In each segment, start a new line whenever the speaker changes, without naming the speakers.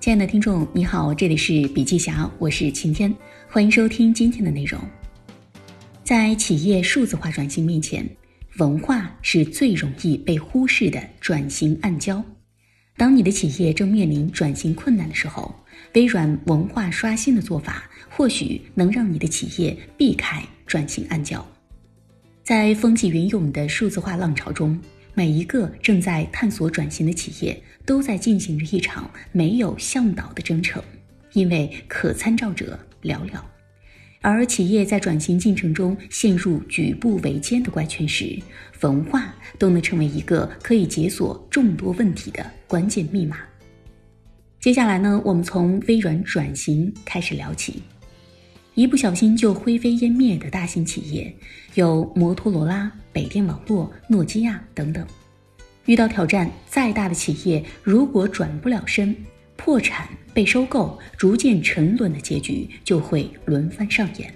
亲爱的听众，你好，这里是笔记侠，我是晴天，欢迎收听今天的内容。在企业数字化转型面前，文化是最容易被忽视的转型暗礁。当你的企业正面临转型困难的时候，微软文化刷新的做法或许能让你的企业避开转型暗礁。在风起云涌的数字化浪潮中，每一个正在探索转型的企业都在进行着一场没有向导的征程，因为可参照者寥寥。而企业在转型进程中陷入举步维艰的怪圈时，文化都能成为一个可以解锁众多问题的关键密码。接下来呢，我们从微软转型开始聊起。一不小心就灰飞烟灭的大型企业有摩托罗拉、北电网络、诺基亚等等。遇到挑战，再大的企业如果转不了身，破产、被收购、逐渐沉沦的结局就会轮番上演。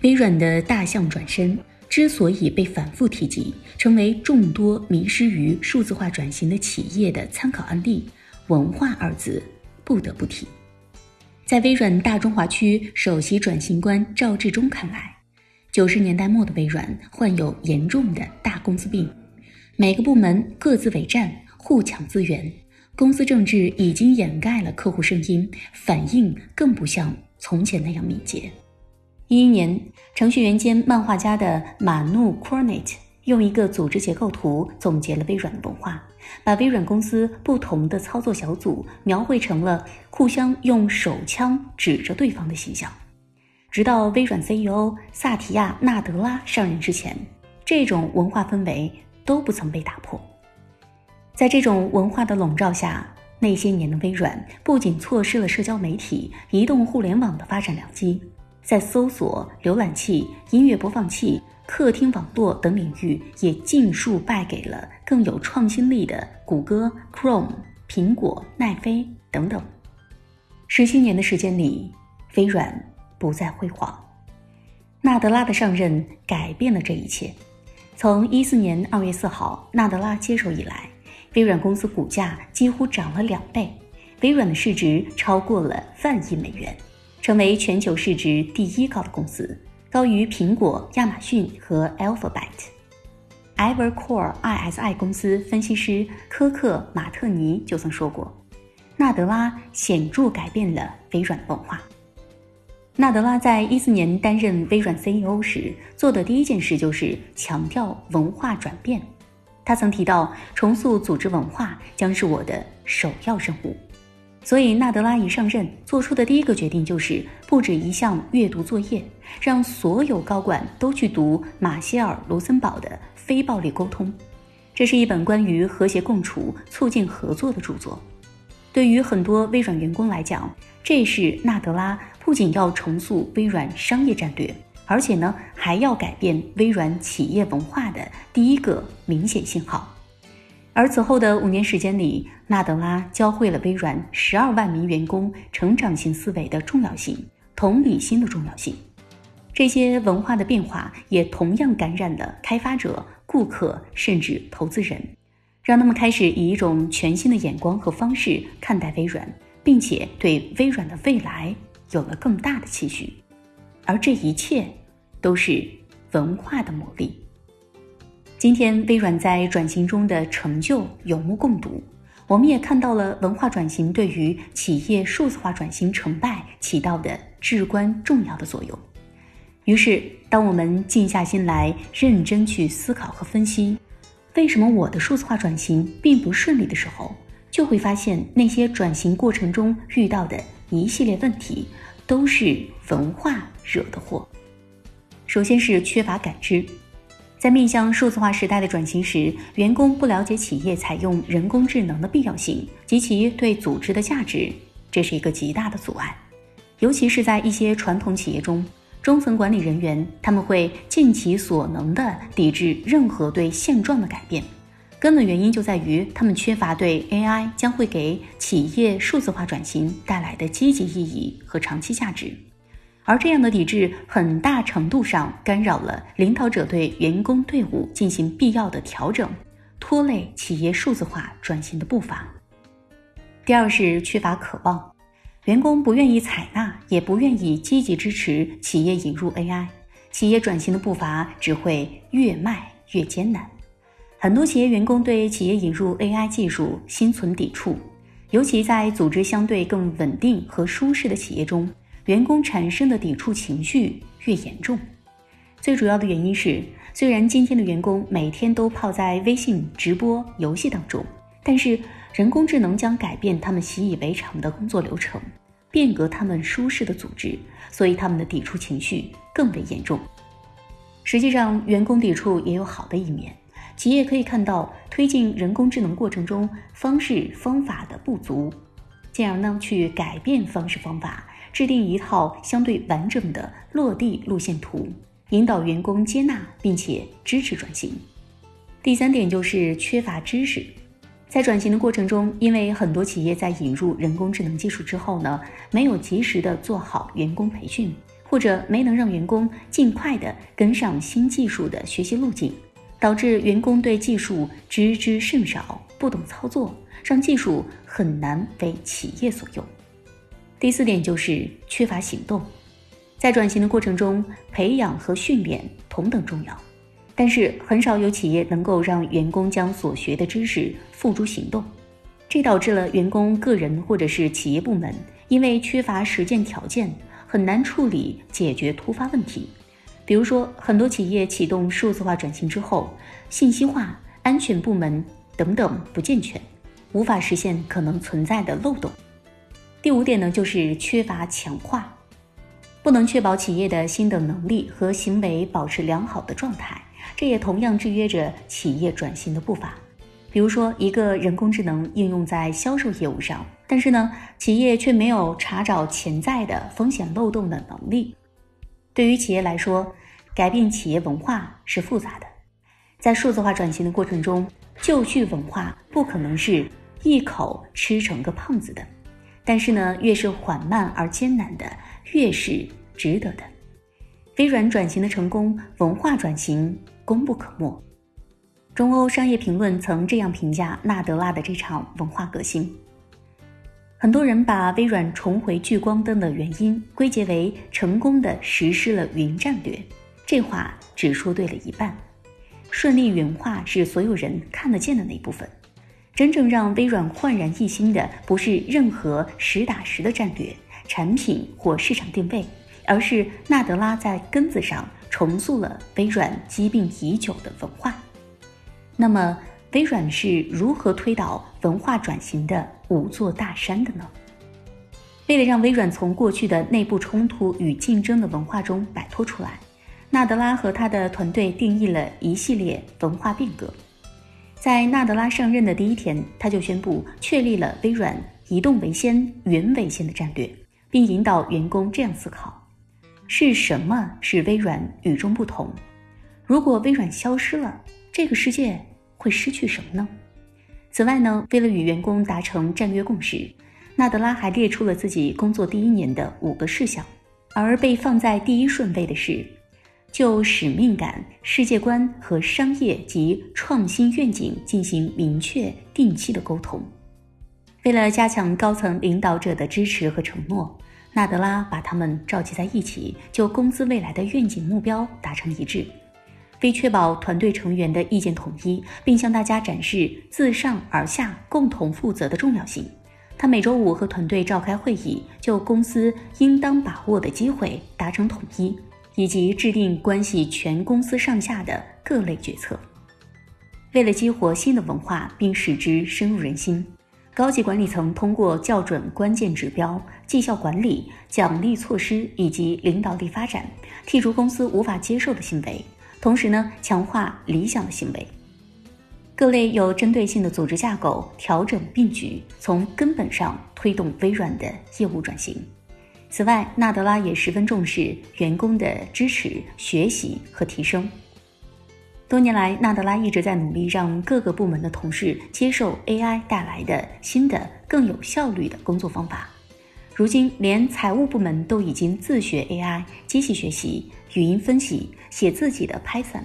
微软的大象转身之所以被反复提及，成为众多迷失于数字化转型的企业的参考案例，文化二字不得不提。在微软大中华区首席转型官赵志忠看来，九十年代末的微软患有严重的大公司病，每个部门各自为战，互抢资源。公司政治已经掩盖了客户声音，反应更不像从前那样敏捷。一一年，程序员兼漫画家的马努·库尔内特用一个组织结构图总结了微软的文化，把微软公司不同的操作小组描绘成了互相用手枪指着对方的形象。直到微软 CEO 萨提亚·纳德拉上任之前，这种文化氛围都不曾被打破。在这种文化的笼罩下，那些年的微软不仅错失了社交媒体、移动互联网的发展良机，在搜索、浏览器、音乐播放器、客厅网络等领域也尽数败给了更有创新力的谷歌、Chrome、苹果、奈飞等等。十七年的时间里，微软不再辉煌。纳德拉的上任改变了这一切。从一四年二月四号纳德拉接手以来，微软公司股价几乎涨了两倍，微软的市值超过了万亿美元，成为全球市值第一高的公司，高于苹果、亚马逊和 Alphabet。Evercore ISI 公司分析师科克·马特尼就曾说过，纳德拉显著改变了微软文化。纳德拉在一四年担任微软 CEO 时做的第一件事就是强调文化转变。他曾提到，重塑组织文化将是我的首要任务。所以，纳德拉一上任做出的第一个决定就是布置一项阅读作业，让所有高管都去读马歇尔·卢森堡的《非暴力沟通》。这是一本关于和谐共处、促进合作的著作。对于很多微软员工来讲，这是纳德拉不仅要重塑微软商业战略。而且呢，还要改变微软企业文化的第一个明显信号。而此后的五年时间里，纳德拉教会了微软十二万名员工成长型思维的重要性、同理心的重要性。这些文化的变化也同样感染了开发者、顾客，甚至投资人，让他们开始以一种全新的眼光和方式看待微软，并且对微软的未来有了更大的期许。而这一切。都是文化的魔力。今天微软在转型中的成就有目共睹，我们也看到了文化转型对于企业数字化转型成败起到的至关重要的作用。于是，当我们静下心来，认真去思考和分析，为什么我的数字化转型并不顺利的时候，就会发现那些转型过程中遇到的一系列问题，都是文化惹的祸。首先是缺乏感知，在面向数字化时代的转型时，员工不了解企业采用人工智能的必要性及其对组织的价值，这是一个极大的阻碍。尤其是在一些传统企业中，中层管理人员他们会尽其所能地抵制任何对现状的改变，根本原因就在于他们缺乏对 AI 将会给企业数字化转型带来的积极意义和长期价值。而这样的抵制，很大程度上干扰了领导者对员工队伍进行必要的调整，拖累企业数字化转型的步伐。第二是缺乏渴望，员工不愿意采纳，也不愿意积极支持企业引入 AI，企业转型的步伐只会越迈越艰难。很多企业员工对企业引入 AI 技术心存抵触，尤其在组织相对更稳定和舒适的企业中，员工产生的抵触情绪越严重。最主要的原因是，虽然今天的员工每天都泡在微信直播游戏当中，但是。人工智能将改变他们习以为常的工作流程，变革他们舒适的组织，所以他们的抵触情绪更为严重。实际上，员工抵触也有好的一面。企业可以看到推进人工智能过程中方式方法的不足，进而呢去改变方式方法，制定一套相对完整的落地路线图，引导员工接纳并且支持转型。第三点就是缺乏知识。在转型的过程中，因为很多企业在引入人工智能技术之后呢，没有及时的做好员工培训，或者没能让员工尽快的跟上新技术的学习路径，导致员工对技术知之甚少，不懂操作，让技术很难为企业所用。第四点就是缺乏行动，在转型的过程中，培养和训练同等重要。但是很少有企业能够让员工将所学的知识付诸行动，这导致了员工个人或者是企业部门因为缺乏实践条件，很难处理解决突发问题。比如说，很多企业启动数字化转型之后，信息化、安全部门等等不健全，无法实现可能存在的漏洞。第五点呢，就是缺乏强化，不能确保企业的新的能力和行为保持良好的状态。这也同样制约着企业转型的步伐。比如说，一个人工智能应用在销售业务上，但是呢，企业却没有查找潜在的风险漏洞的能力。对于企业来说，改变企业文化是复杂的。在数字化转型的过程中，就绪文化不可能是一口吃成个胖子的。但是呢，越是缓慢而艰难的，越是值得的。微软转型的成功，文化转型功不可没。中欧商业评论曾这样评价纳德拉的这场文化革新：很多人把微软重回聚光灯的原因归结为成功的实施了云战略，这话只说对了一半。顺利云化是所有人看得见的那部分，真正让微软焕然一新的，不是任何实打实的战略、产品或市场定位。而是纳德拉在根子上重塑了微软疾病已久的文化。那么，微软是如何推倒文化转型的五座大山的呢？为了让微软从过去的内部冲突与竞争的文化中摆脱出来，纳德拉和他的团队定义了一系列文化变革。在纳德拉上任的第一天，他就宣布确立了微软“移动为先、云为先”的战略，并引导员工这样思考。是什么使微软与众不同？如果微软消失了，这个世界会失去什么呢？此外呢，为了与员工达成战略共识，纳德拉还列出了自己工作第一年的五个事项，而被放在第一顺位的是就使命感、世界观和商业及创新愿景进行明确、定期的沟通。为了加强高层领导者的支持和承诺。纳德拉把他们召集在一起，就公司未来的愿景目标达成一致。为确保团队成员的意见统一，并向大家展示自上而下共同负责的重要性，他每周五和团队召开会议，就公司应当把握的机会达成统一，以及制定关系全公司上下的各类决策。为了激活新的文化，并使之深入人心。高级管理层通过校准关键指标、绩效管理、奖励措施以及领导力发展，剔除公司无法接受的行为，同时呢，强化理想的行为。各类有针对性的组织架构调整并举，从根本上推动微软的业务转型。此外，纳德拉也十分重视员工的支持、学习和提升。多年来，纳德拉一直在努力让各个部门的同事接受 AI 带来的新的、更有效率的工作方法。如今，连财务部门都已经自学 AI、机器学习、语音分析，写自己的 Python，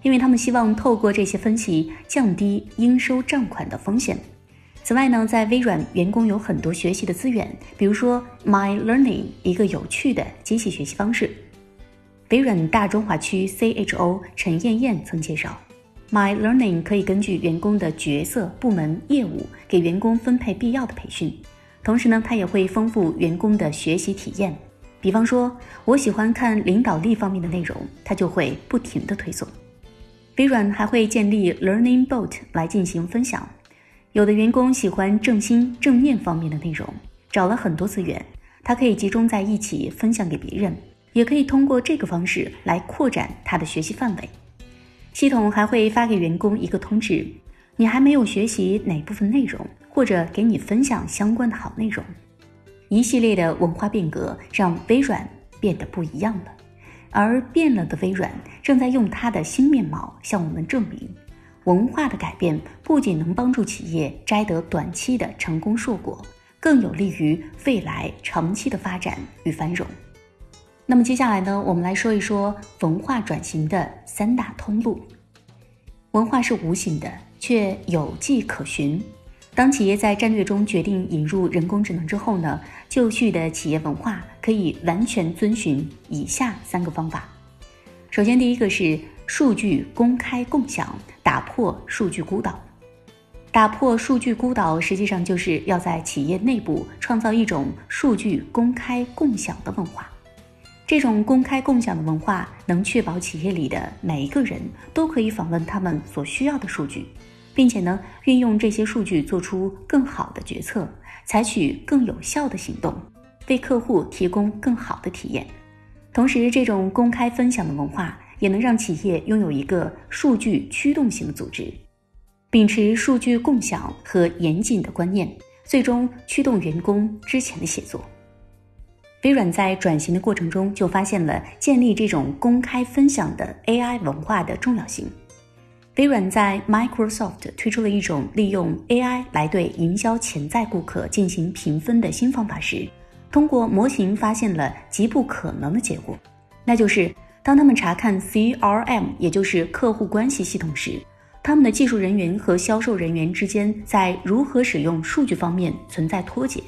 因为他们希望透过这些分析降低应收账款的风险。此外呢，在微软，员工有很多学习的资源，比如说 My Learning，一个有趣的机器学习方式。微软大中华区 CHO 陈艳艳曾介绍，My Learning 可以根据员工的角色、部门、业务，给员工分配必要的培训。同时呢，它也会丰富员工的学习体验。比方说，我喜欢看领导力方面的内容，它就会不停的推送。微软还会建立 Learning Bot 来进行分享。有的员工喜欢正心正念方面的内容，找了很多资源，他可以集中在一起分享给别人，也可以通过这个方式来扩展他的学习范围。系统还会发给员工一个通知：你还没有学习哪部分内容，或者给你分享相关的好内容。一系列的文化变革让微软变得不一样了，而变了的微软正在用它的新面貌向我们证明。文化的改变不仅能帮助企业摘得短期的成功硕果，更有利于未来长期的发展与繁荣。那么接下来呢，我们来说一说文化转型的三大通路。文化是无形的，却有迹可循。当企业在战略中决定引入人工智能之后呢，就绪的企业文化可以完全遵循以下三个方法。首先，第一个是数据公开共享。打破数据孤岛，打破数据孤岛，实际上就是要在企业内部创造一种数据公开共享的文化。这种公开共享的文化能确保企业里的每一个人都可以访问他们所需要的数据，并且呢，运用这些数据做出更好的决策，采取更有效的行动，为客户提供更好的体验。同时，这种公开分享的文化。也能让企业拥有一个数据驱动型的组织，秉持数据共享和严谨的观念，最终驱动员工之前的写作。微软在转型的过程中就发现了建立这种公开分享的 AI 文化的重要性。微软在 Microsoft 推出了一种利用 AI 来对营销潜在顾客进行评分的新方法时，通过模型发现了极不可能的结果，那就是。当他们查看 CRM，也就是客户关系系统时，他们的技术人员和销售人员之间在如何使用数据方面存在脱节，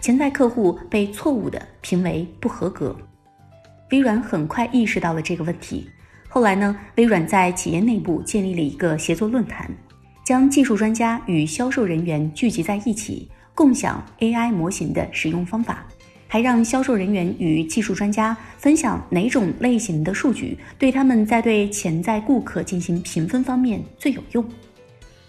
潜在客户被错误的评为不合格。微软很快意识到了这个问题。后来呢，微软在企业内部建立了一个协作论坛，将技术专家与销售人员聚集在一起，共享 AI 模型的使用方法。还让销售人员与技术专家分享哪种类型的数据对他们在对潜在顾客进行评分方面最有用。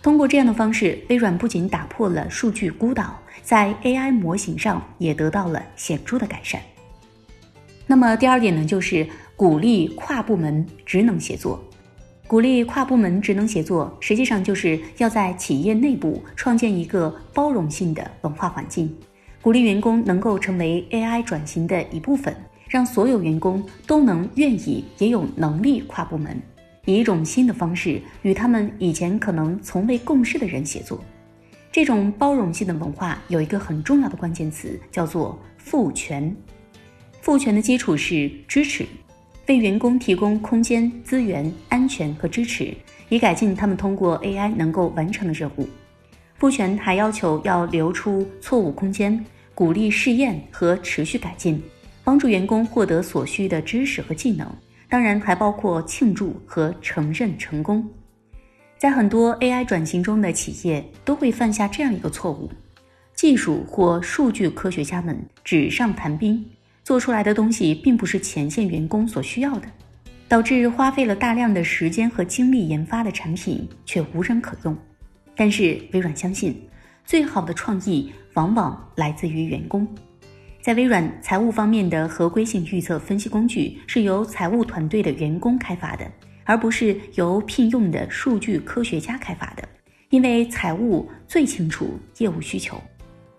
通过这样的方式，微软不仅打破了数据孤岛，在 AI 模型上也得到了显著的改善。那么第二点呢，就是鼓励跨部门职能协作。鼓励跨部门职能协作，实际上就是要在企业内部创建一个包容性的文化环境。鼓励员工能够成为 AI 转型的一部分，让所有员工都能愿意也有能力跨部门，以一种新的方式与他们以前可能从未共事的人协作。这种包容性的文化有一个很重要的关键词，叫做赋权。赋权的基础是支持，为员工提供空间、资源、安全和支持，以改进他们通过 AI 能够完成的任务。赋权还要求要留出错误空间，鼓励试验和持续改进，帮助员工获得所需的知识和技能。当然，还包括庆祝和承认成功。在很多 AI 转型中的企业都会犯下这样一个错误：技术或数据科学家们纸上谈兵，做出来的东西并不是前线员工所需要的，导致花费了大量的时间和精力研发的产品却无人可用。但是微软相信，最好的创意往往来自于员工。在微软财务方面的合规性预测分析工具是由财务团队的员工开发的，而不是由聘用的数据科学家开发的。因为财务最清楚业务需求，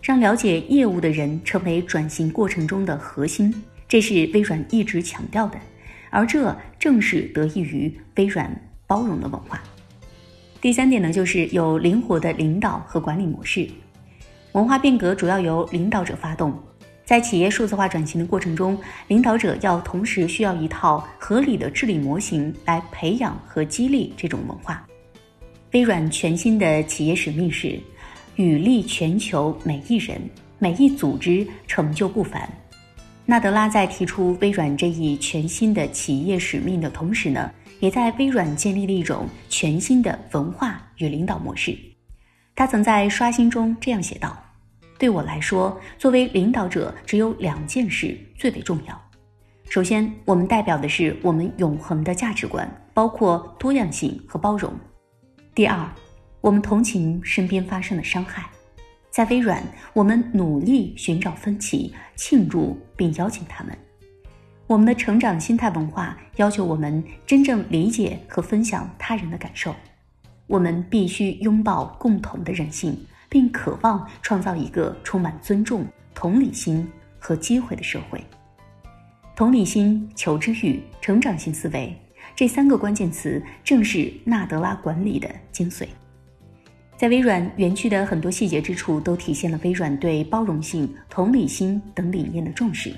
让了解业务的人成为转型过程中的核心，这是微软一直强调的。而这正是得益于微软包容的文化。第三点呢，就是有灵活的领导和管理模式。文化变革主要由领导者发动，在企业数字化转型的过程中，领导者要同时需要一套合理的治理模型来培养和激励这种文化。微软全新的企业使命是与利全球每一人、每一组织，成就不凡。纳德拉在提出微软这一全新的企业使命的同时呢，也在微软建立了一种全新的文化与领导模式。他曾在刷新中这样写道：“对我来说，作为领导者，只有两件事最为重要。首先，我们代表的是我们永恒的价值观，包括多样性和包容。第二，我们同情身边发生的伤害。”在微软，我们努力寻找分歧，庆祝并邀请他们。我们的成长心态文化要求我们真正理解和分享他人的感受。我们必须拥抱共同的人性，并渴望创造一个充满尊重、同理心和机会的社会。同理心、求知欲、成长性思维这三个关键词，正是纳德拉管理的精髓。在微软园区的很多细节之处，都体现了微软对包容性、同理心等理念的重视。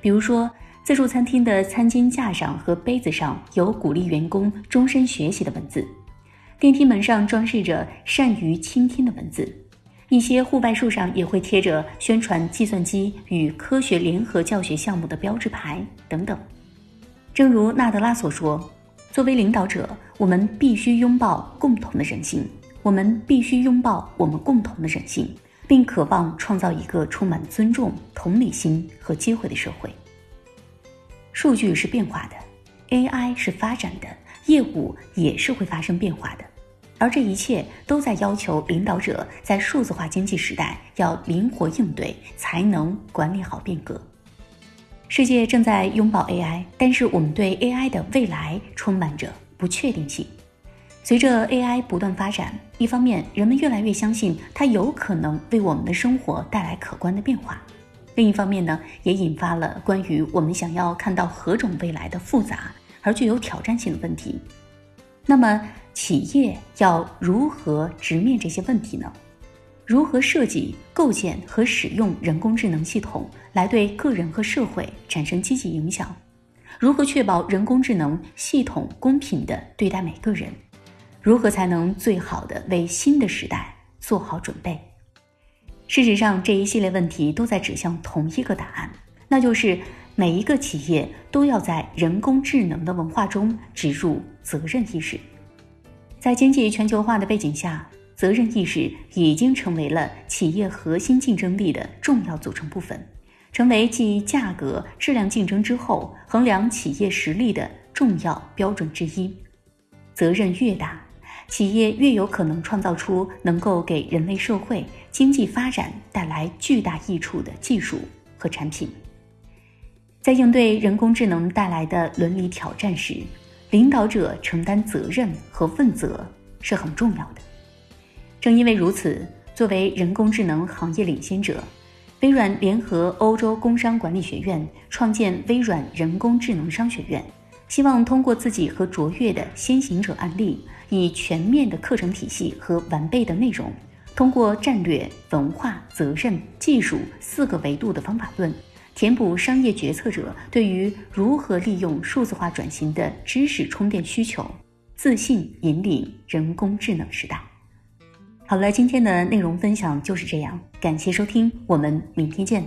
比如说，自助餐厅的餐巾架上和杯子上有鼓励员工终身学习的文字；电梯门上装饰着善于倾听的文字；一些户外树上也会贴着宣传计算机与科学联合教学项目的标志牌等等。正如纳德拉所说：“作为领导者，我们必须拥抱共同的人性。”我们必须拥抱我们共同的人性，并渴望创造一个充满尊重、同理心和机会的社会。数据是变化的，AI 是发展的，业务也是会发生变化的，而这一切都在要求领导者在数字化经济时代要灵活应对，才能管理好变革。世界正在拥抱 AI，但是我们对 AI 的未来充满着不确定性。随着 AI 不断发展，一方面人们越来越相信它有可能为我们的生活带来可观的变化，另一方面呢，也引发了关于我们想要看到何种未来的复杂而具有挑战性的问题。那么，企业要如何直面这些问题呢？如何设计、构建和使用人工智能系统来对个人和社会产生积极影响？如何确保人工智能系统公平地对待每个人？如何才能最好的为新的时代做好准备？事实上，这一系列问题都在指向同一个答案，那就是每一个企业都要在人工智能的文化中植入责任意识。在经济全球化的背景下，责任意识已经成为了企业核心竞争力的重要组成部分，成为继价格、质量竞争之后衡量企业实力的重要标准之一。责任越大，企业越有可能创造出能够给人类社会经济发展带来巨大益处的技术和产品。在应对人工智能带来的伦理挑战时，领导者承担责任和问责是很重要的。正因为如此，作为人工智能行业领先者，微软联合欧洲工商管理学院创建微软人工智能商学院，希望通过自己和卓越的先行者案例。以全面的课程体系和完备的内容，通过战略、文化、责任、技术四个维度的方法论，填补商业决策者对于如何利用数字化转型的知识充电需求，自信引领人工智能时代。好了，今天的内容分享就是这样，感谢收听，我们明天见。